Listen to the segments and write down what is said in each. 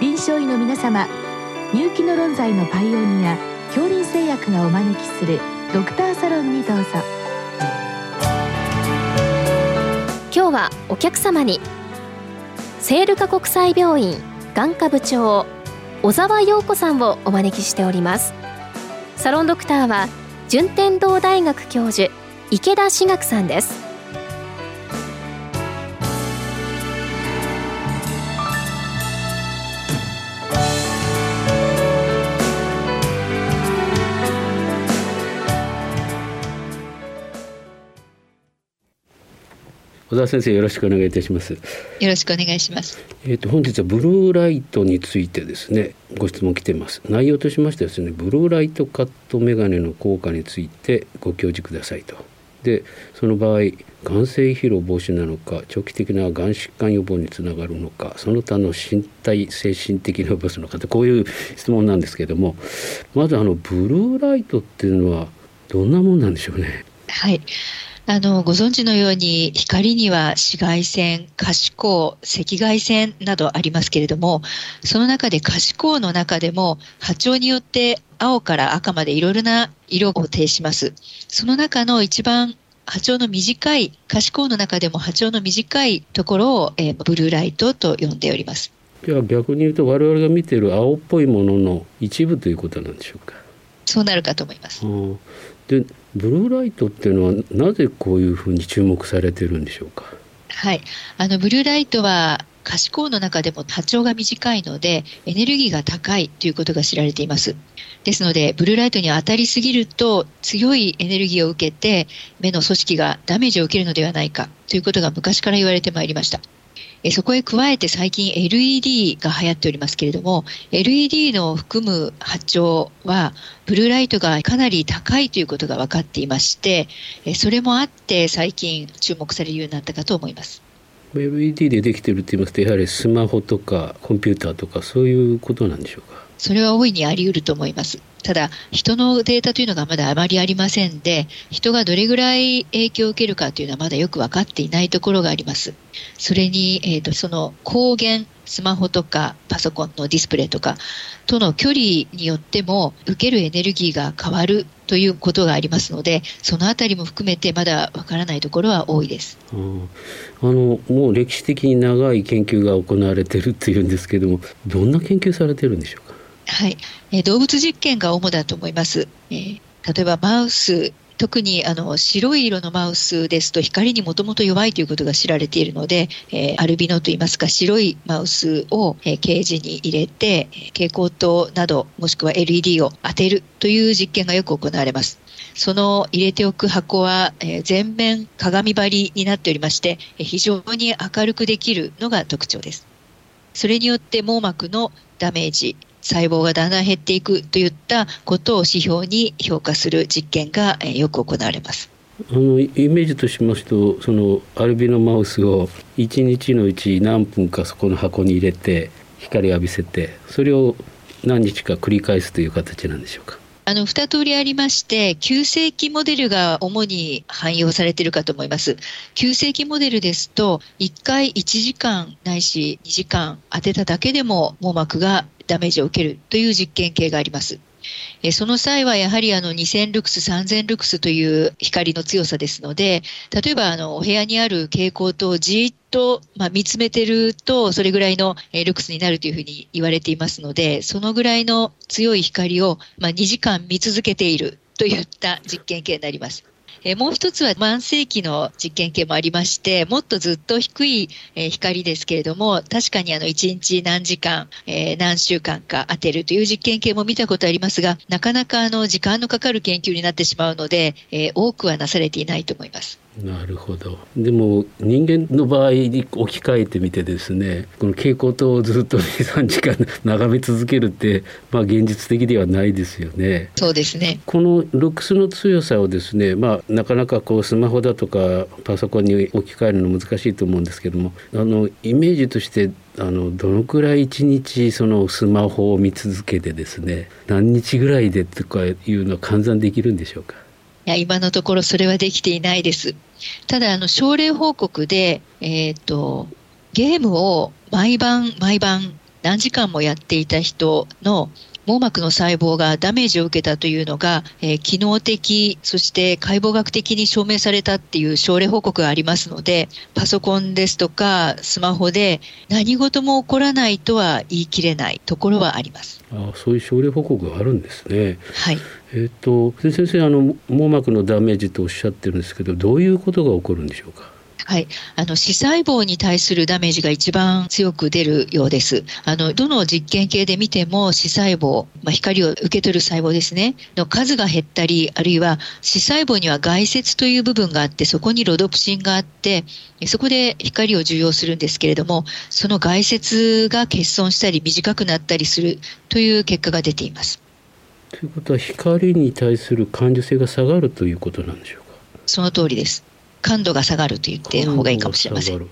臨床医の皆様入気の論剤のパイオニア恐林製薬がお招きするドクターサロンにどうぞ。今日はお客様にセールカ国際病院眼科部長小沢陽子さんをお招きしております。サロンドクターは順天堂大学教授池田志学さんです。小沢先生よろしくお願いいたします。よろしくお願いします。えっ、と本日はブルーライトについてですねご質問来てます。内容としましてですねブルーライトカットメガネの効果についてご教示くださいと。でその場合眼性疲労防止なのか長期的な眼疾患予防につながるのかその他の身体精神的なボスの方こういう質問なんですけれどもまずあのブルーライトっていうのはどんなもんなんでしょうね。はいあの、ご存知のように、光には紫外線、可視光、赤外線などありますけれども、その中で可視光の中でも、波長によって青から赤までいろいろな色を呈します。その中の一番波長の短い、可視光の中でも波長の短いところを、えー、ブルーライトと呼んでおります。じゃあ逆に言うと我々が見ている青っぽいものの一部ということなんでしょうか？そうなるかと思います。でブルーライトっていうのはなぜこういうふうに注目されてるんでしょうか？はい。あのブルーライトは可視光の中でも波長が短いのでエネルギーが高いということが知られています。ですのでブルーライトに当たりすぎると強いエネルギーを受けて目の組織がダメージを受けるのではないかということが昔から言われてまいりました。えそこへ加えて最近 LED が流行っておりますけれども LED の含む波長はブルーライトがかなり高いということが分かっていましてそれもあって最近注目されるようになったかと思います。LED でできてるって言いますとやはりスマホとかコンピューターとかそういうことなんでしょうか？それは大いにあり得ると思います。ただ、人のデータというのがまだあまりありませんで、人がどれぐらい影響を受けるかというのはまだよく分かっていないところがあります。それに、えーと、その光源、スマホとかパソコンのディスプレイとかとの距離によっても受けるエネルギーが変わるということがありますので、そのあたりも含めてまだわからないところは多いです。あのもう歴史的に長い研究が行われているっていうんですけれども、どんな研究されてるんでしょうか？はい、え、動物実験が主だと思います。えー、例えばマウス特にあの白い色のマウスですと光にもともと弱いということが知られているので、えー、アルビノといいますか白いマウスを、えー、ケージに入れて蛍光灯などもしくは LED を当てるという実験がよく行われます。その入れておく箱は、えー、全面鏡張りになっておりまして、え、非常に明るくできるのが特徴です。それによって網膜のダメージ、細胞がだんだん減っていくといったことを指標に評価する実験がよく行われます。あのイメージとしますとそのアルビノマウスを1日のうち何分かそこの箱に入れて光浴びせてそれを何日か繰り返すという形なんでしょうか？あの、二通りありまして、急性期モデルが主に汎用されているかと思います。急性期モデルですと、1回1時間ないし2時間当てただけでも網膜がダメージを受けるという実験系があります。その際はやはりあの2000ルクス、3000ルクスという光の強さですので、例えばあのお部屋にある蛍光灯をじっと、ま、見つめてると、それぐらいのルクスになるというふうに言われていますので、そのぐらいの強い光を、ま、2時間見続けているといった実験系になります。えもう一つは慢性期の実験系もありまして、もっとずっと低い、え光ですけれども、確かにあの1日何時間、えー、何週間か当てるという実験系も見たことありますが、なかなかあの時間のかかる研究になってしまうので、えー、多くはなされていないと思います。なるほど。でも人間の場合に置き換えてみてですねこの蛍光灯をずっと23時間眺め続けるってまあ現実的ではないですよね。そうですね。このルックスの強さをですね、まあ、なかなかこうスマホだとかパソコンに置き換えるの難しいと思うんですけどもあのイメージとしてあのどのくらい一日そのスマホを見続けてですね何日ぐらいでとかいうのは換算できるんでしょうか？いや今のところそれはできていないです。ただ、あの症例報告で、えーと、ゲームを毎晩毎晩何時間もやっていた人の網膜の細胞がダメージを受けたというのが、えー、機能的、そして解剖学的に証明されたっていう症例報告がありますので、パソコンですとかスマホで何事も起こらないとは言い切れないところはあります。あそういう症例報告があるんですね。はい。えっ、ー、と先生あの網膜のダメージとおっしゃってるんですけど、どういうことが起こるんでしょうか？はい、あの視細胞に対するダメージが一番強く出るようです。あのどの実験系で見ても視細胞、まあ、光を受け取る細胞ですねの数が減ったり、あるいは視細胞には外節という部分があって、そこにロドプシンがあって、そこで光を受容するんですけれども、その外節が欠損したり短くなったりするという結果が出ています。ということは光に対する感受性が下がるということなんでしょうか？その通りです。感度が下がると言って方がいいかもしれません。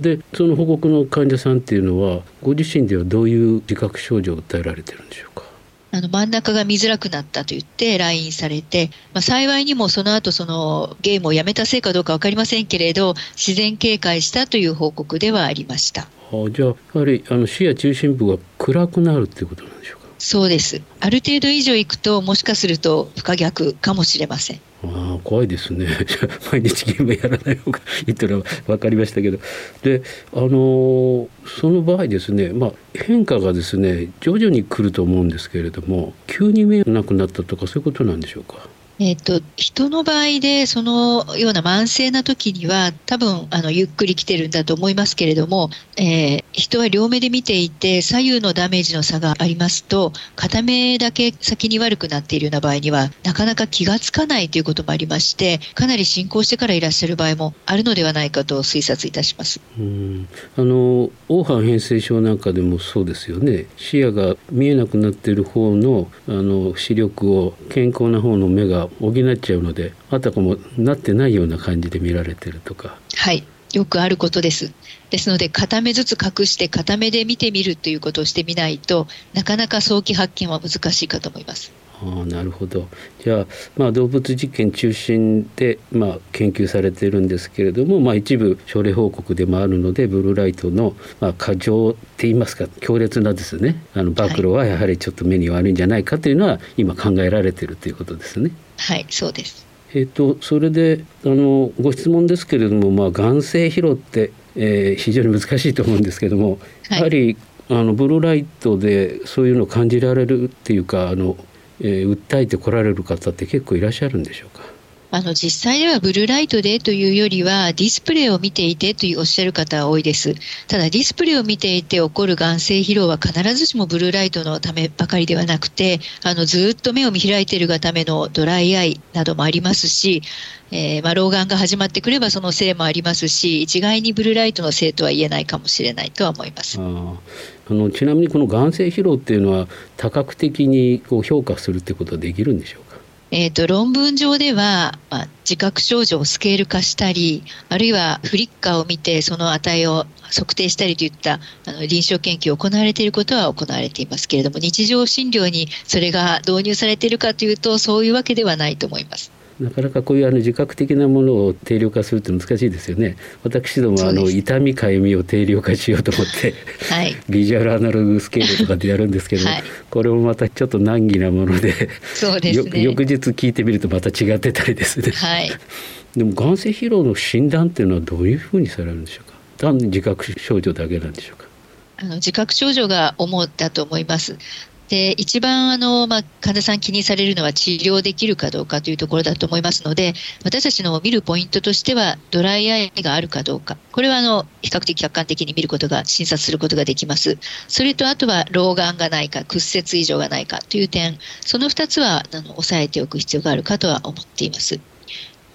でその報告の患者さんっていうのはご自身ではどういう自覚症状を訴えられてるんでしょうか？あの真ん中が見づらくなったと言って来院されて、まあ、幸いにもその後そのゲームをやめたせいかどうか分かりませんけれど自然警戒したという報告ではありました。あじゃあやはりあの視野中心部が暗くなるっていうことなんでしょうか？そうです。ある程度以上いくともしかすると不可逆かもしれません。あ怖いですね 毎日ゲームやらない方がいいっていうのは分かりましたけどであのその場合ですね、まあ、変化がですね徐々に来ると思うんですけれども急に見えなくなったとかそういうことなんでしょうか？えっ、と、人の場合で、そのような慢性な時には、多分、あの、ゆっくり来てるんだと思いますけれども、えー、人は両目で見ていて、左右のダメージの差がありますと、片目だけ先に悪くなっているような場合には、なかなか気がつかないということもありまして、かなり進行してからいらっしゃる場合もあるのではないかと推察いたします。うんあの、黄斑変性症なんかでもそうですよね。視野が見えなくなっている方の、あの、視力を健康な方の目が補っちゃうのであたかもなってないような感じで見られてるとか。はいよくあることです。ですので、片目ずつ隠して片目で見てみるということをしてみないとなかなか早期発見は難しいかと思います。あなるほどじゃあ、まあ、動物実験中心で、まあ、研究されているんですけれども、まあ、一部症例報告でもあるのでブルーライトの、まあ、過剰って言いますか強烈なですねあの暴露はやはりちょっと目に悪いんじゃないかというのは、今考えられているということですね。はいそうですえーと、それであのご質問ですけれども、まあ、眼性疲労って、えー、非常に難しいと思うんですけども、はい、やはりあのブルーライトでそういうのを感じられるっていうかあのえー、訴えてこられる方って結構いらっしゃるんでしょうか？あの実際ではブルーライトでというよりはディスプレイを見ていてというおっしゃる方は多いです。ただディスプレイを見ていて起こる眼性疲労は必ずしもブルーライトのためばかりではなくてあのずっと目を見開いているがためのドライアイなどもありますし、えー、まあ、老眼が始まってくればそのせいもありますし一概にブルーライトのせいとは言えないかもしれないとは思います。あのちなみにこの眼性疲労っていうのは多角的にこう評価するってことはできるんでしょうか？えーと、論文上では、まあ、自覚症状をスケール化したりあるいはフリッカーを見てその値を測定したりといったあの臨床研究を行われていることは行われていますけれども日常診療にそれが導入されているかというとそういうわけではないと思います。なかなかこういうあの自覚的なものを定量化するって難しいですよね。私どもあの痛みかゆみを定量化しようと思って、はい、ビジュアルアナログスケールとかでやるんですけど、はい、これもまたちょっと難儀なものでそうですね、翌日聞いてみるとまた違ってたりですね。はい、でも眼性疲労の診断っていうのはどういうふうにされるんでしょうか？単に自覚症状だけなんでしょうか？あの自覚症状が主だと思います。で一番あの、まあ、患者さん気にされるのは治療できるかどうかというところだと思いますので私たちの見るポイントとしてはドライアイがあるかどうか。これはあの比較的客観的に見ることが診察することができます。それとあとは老眼がないか屈折異常がないかという点。その2つはあの抑えておく必要があるかとは思っています。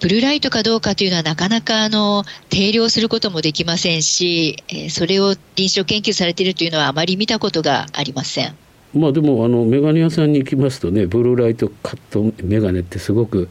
ブルーライトかどうかというのはなかなかあの定量することもできませんし、それを臨床研究されているというのはあまり見たことがありません。まあでもあのメガネ屋さんに行きますとねブルーライトカットメガネってすごく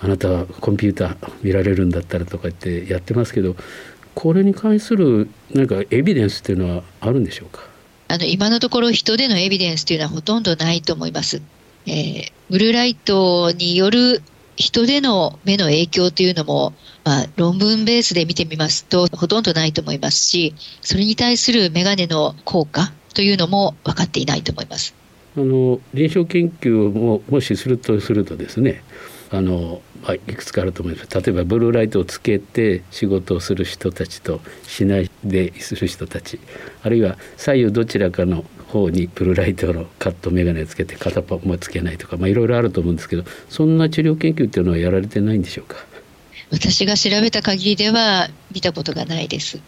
あなたはコンピューター見られるんだったらとか言ってやってますけどこれに関する何かエビデンスっていうのはあるんでしょうか？あの今のところ人でのエビデンスというのはほとんどないと思います。えー、ブルーライトによる人での目の影響というのも、まあ、論文ベースで見てみますとほとんどないと思いますしそれに対するメガネの効果というのも分かっていないと思います。あの臨床研究をもしするとするとですねあの、まあ、いくつかあると思います例えばブルーライトをつけて仕事をする人たちとしないでする人たちあるいは左右どちらかの方にブルーライトのカット眼鏡をつけて片っぽもつけないとか、まあ、いろいろあると思うんですけどそんな治療研究っていうのはやられてないんでしょうか？私が調べた限りでは見たことがないです。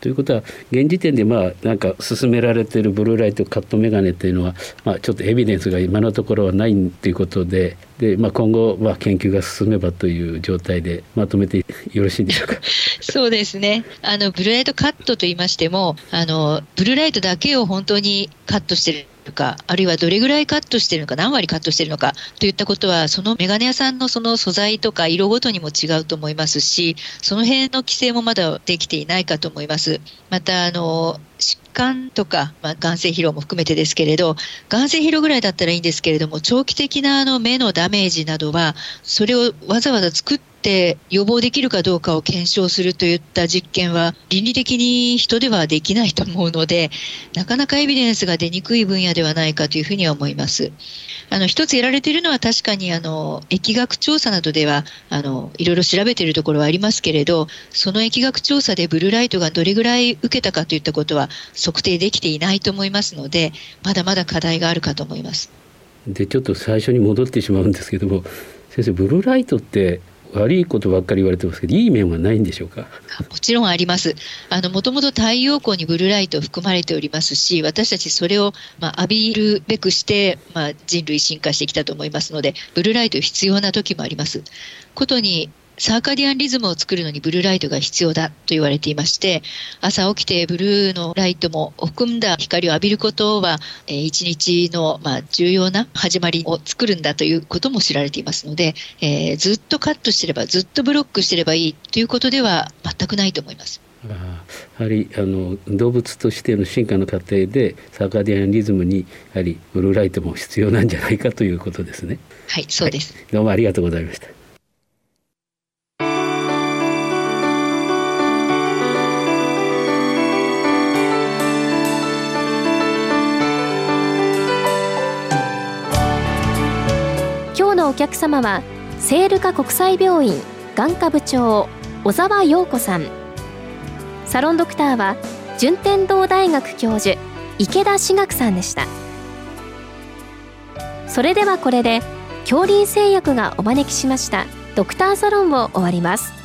ということは現時点でまあなんか進められているブルーライトカットメガネっていうのは、まあ、ちょっとエビデンスが今のところはないということでで、まあ、今後、まあ、研究が進めばという状態でまとめてよろしいでしょうか。そうですね。あのブルーライトカットといいましてもあのブルーライトだけを本当にカットしてる。るか、あるいはどれぐらいカットしてるのか、何割カットしてるのかといったことは、そのメガネ屋さんのその素材とか色ごとにも違うと思いますし、その辺の規制もまだできていないかと思います。また、あの、疾患とか、まあ、眼性疲労も含めてですけれど、眼性疲労ぐらいだったらいいんですけれども、長期的なあの目のダメージなどは、それをわざわざ作ってって予防できるかどうかを検証するといった実験は倫理的に人ではできないと思うので なかなかエビデンスが出にくい分野ではないかというふうには思います。あの一つやられているのは確かにあの疫学調査などではあのいろいろ調べているところはありますけれどその疫学調査でブルーライトがどれぐらい受けたかといったことは測定できていないと思いますのでまだまだ課題があるかと思います。でちょっと最初に戻ってしまうんですけども先生ブルーライトって悪いことばっかり言われてますけどいい面はないんでしょうか？もちろんあります。あのもともと太陽光にブルーライト含まれておりますし私たちそれを、まあ、浴びるべくして、まあ、人類進化してきたと思いますのでブルーライト必要な時もあります。ことにサーカディアンリズムを作るのにブルーライトが必要だと言われていまして、朝起きてブルーのライトも含んだ光を浴びることは、えー、一日の、まあ、重要な始まりを作るんだということも知られていますので、えー、ずっとカットしてれば、ずっとブロックしてればいいということでは全くないと思います。やはりあの動物としての進化の過程でサーカディアンリズムにやはりブルーライトも必要なんじゃないかということですね。はい、そうです、はい、どうもありがとうございました。お客様はセールカ国際病院眼科部長小沢陽子さん。サロンドクターは順天堂大学教授池田志学さんでした。それではこれで恐林製薬がお招きしましたドクターサロンを終わります。